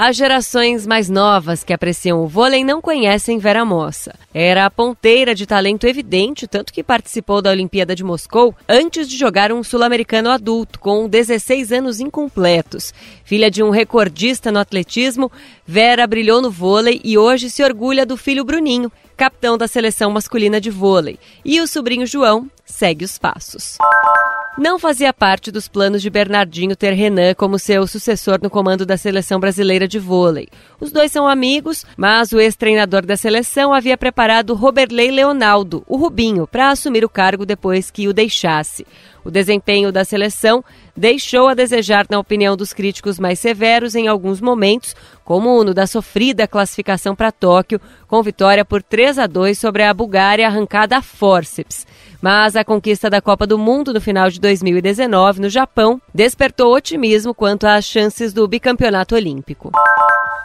As gerações mais novas que apreciam o vôlei não conhecem Vera Mossa. Era a ponteira de talento evidente, tanto que participou da Olimpíada de Moscou antes de jogar um sul-americano adulto, com 16 anos incompletos. Filha de um recordista no atletismo, Vera brilhou no vôlei e hoje se orgulha do filho Bruninho, capitão da seleção masculina de vôlei. E o sobrinho João segue os passos. Não fazia parte dos planos de Bernardinho ter Renan como seu sucessor no comando da seleção brasileira de vôlei. Os dois são amigos, mas o ex-treinador da seleção havia preparado Roberley Leonaldo, o Rubinho, para assumir o cargo depois que o deixasse. O desempenho da seleção deixou a desejar, na opinião dos críticos mais severos, em alguns momentos, como no da sofrida classificação para Tóquio, com vitória por 3 a 2 sobre a Bulgária arrancada a forceps. Mas a conquista da Copa do Mundo no final de 2019 no Japão despertou otimismo quanto às chances do bicampeonato olímpico.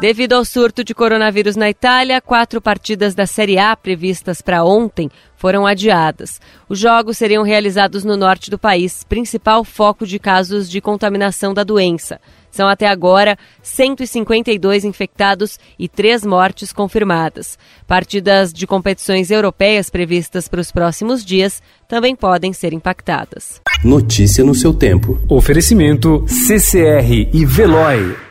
Devido ao surto de coronavírus na Itália, quatro partidas da Série A previstas para ontem foram adiadas. Os jogos seriam realizados no norte do país, principal foco de casos de contaminação da doença. São até agora 152 infectados e três mortes confirmadas. Partidas de competições europeias previstas para os próximos dias também podem ser impactadas. Notícia no seu tempo. Oferecimento CCR e Veloy.